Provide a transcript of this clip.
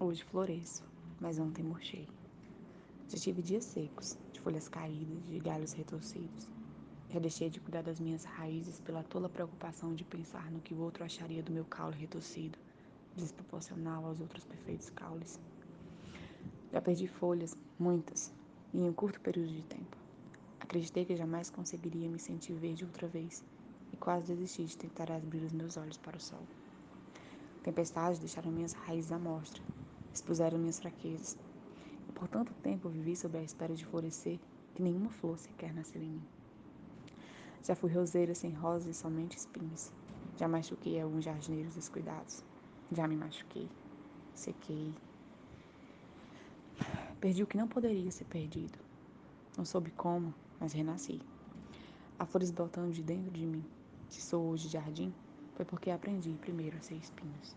Hoje floresço, mas ontem murchei. Já tive dias secos, de folhas caídas, de galhos retorcidos. Já deixei de cuidar das minhas raízes pela tola preocupação de pensar no que o outro acharia do meu caule retorcido, desproporcional aos outros perfeitos caules. Já perdi folhas, muitas, em um curto período de tempo. Acreditei que jamais conseguiria me sentir verde outra vez e quase desisti de tentar abrir os meus olhos para o sol. Tempestades deixaram minhas raízes à mostra, expuseram minhas fraquezas. E por tanto tempo vivi sob a espera de florescer que nenhuma flor sequer nasceu em mim. Já fui roseira sem rosas e somente espinhos. Já machuquei alguns jardineiros descuidados. Já me machuquei. Sequei. Perdi o que não poderia ser perdido. Não soube como, mas renasci. Há flores brotando de dentro de mim. Se sou hoje jardim, foi porque aprendi primeiro a ser espinhos.